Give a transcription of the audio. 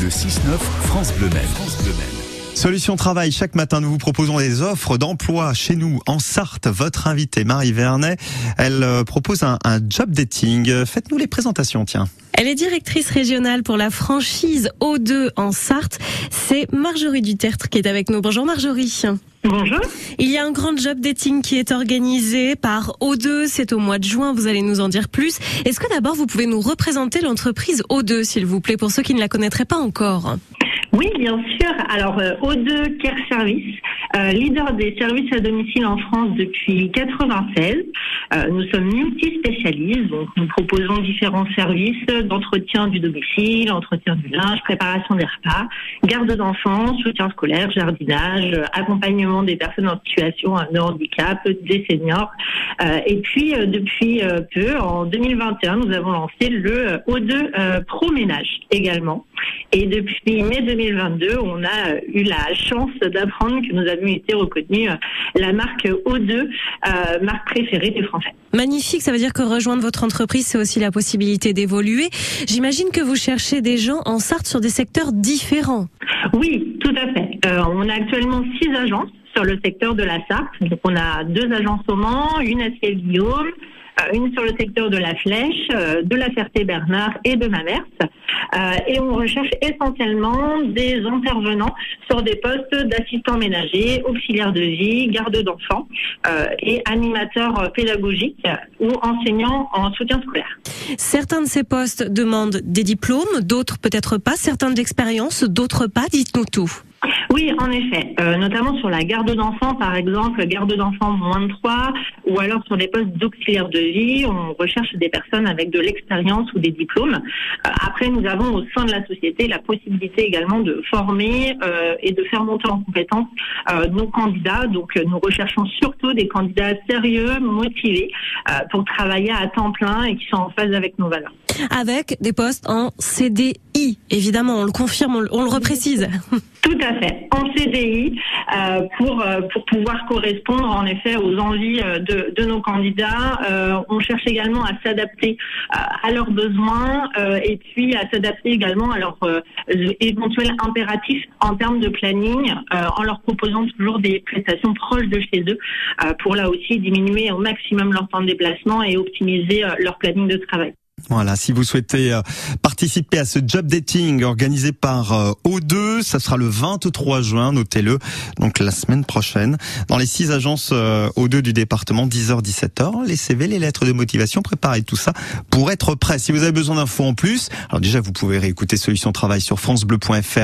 Le 6-9, France Bleu. Solution Travail, chaque matin nous vous proposons des offres d'emploi chez nous en Sarthe. Votre invitée Marie Vernet, elle euh, propose un, un job dating. Faites-nous les présentations, tiens. Elle est directrice régionale pour la franchise O2 en Sarthe. C'est Marjorie Dutertre qui est avec nous. Bonjour Marjorie. Bonjour. Il y a un grand job dating qui est organisé par O2. C'est au mois de juin. Vous allez nous en dire plus. Est-ce que d'abord vous pouvez nous représenter l'entreprise O2, s'il vous plaît, pour ceux qui ne la connaîtraient pas encore? Oui, bien sûr. Alors, euh, O2 Care Service, euh, leader des services à domicile en France depuis 96. Euh, nous sommes multispécialistes, donc nous proposons différents services d'entretien du domicile, entretien du linge, préparation des repas, garde d'enfants, soutien scolaire, jardinage, accompagnement des personnes en situation de handicap, des seniors. Euh, et puis, depuis peu, en 2021, nous avons lancé le euh, O2 euh, Pro Ménage également. Et depuis mai 2022, on a euh, eu la chance d'apprendre que nous avions été reconnus euh, la marque O2, euh, marque préférée des Français. Magnifique, ça veut dire que rejoindre votre entreprise, c'est aussi la possibilité d'évoluer. J'imagine que vous cherchez des gens en Sarthe sur des secteurs différents. Oui, tout à fait. Euh, on a actuellement six agences sur le secteur de la Sarthe. Donc on a deux agences au Mans, une à Ciel-Guillaume, une sur le secteur de la Flèche, euh, de la Ferté-Bernard et de Mamers. Euh, et on recherche essentiellement des intervenants sur des postes d'assistants ménagers, auxiliaires de vie, garde d'enfants euh, et animateurs pédagogiques ou enseignants en soutien scolaire. Certains de ces postes demandent des diplômes, d'autres peut-être pas, certains de l'expérience, d'autres pas. Dites-nous tout. Oui, en effet, euh, notamment sur la garde d'enfants, par exemple, garde d'enfants moins de 3, ou alors sur des postes d'auxiliaire de vie, on recherche des personnes avec de l'expérience ou des diplômes. Euh, après, nous avons au sein de la société la possibilité également de former euh, et de faire monter en compétence euh, nos candidats. Donc, euh, nous recherchons surtout des candidats sérieux, motivés, euh, pour travailler à temps plein et qui sont en phase avec nos valeurs. Avec des postes en CDI, évidemment, on le confirme, on le, on le reprécise. Tout à fait, en CDI euh, pour euh, pour pouvoir correspondre en effet aux envies euh, de, de nos candidats. Euh, on cherche également à s'adapter euh, à leurs besoins euh, et puis à s'adapter également à leurs éventuels impératifs en termes de planning, en leur proposant toujours des prestations proches de chez eux pour là aussi diminuer au maximum leur temps de déplacement et optimiser leur planning de travail. Voilà, si vous souhaitez euh, participer à ce job dating organisé par euh, O2, ça sera le 23 juin, notez-le, donc la semaine prochaine, dans les six agences euh, O2 du département, 10h-17h, les CV, les lettres de motivation, préparez tout ça pour être prêt. Si vous avez besoin d'infos en plus, alors déjà vous pouvez réécouter Solution Travail sur francebleu.fr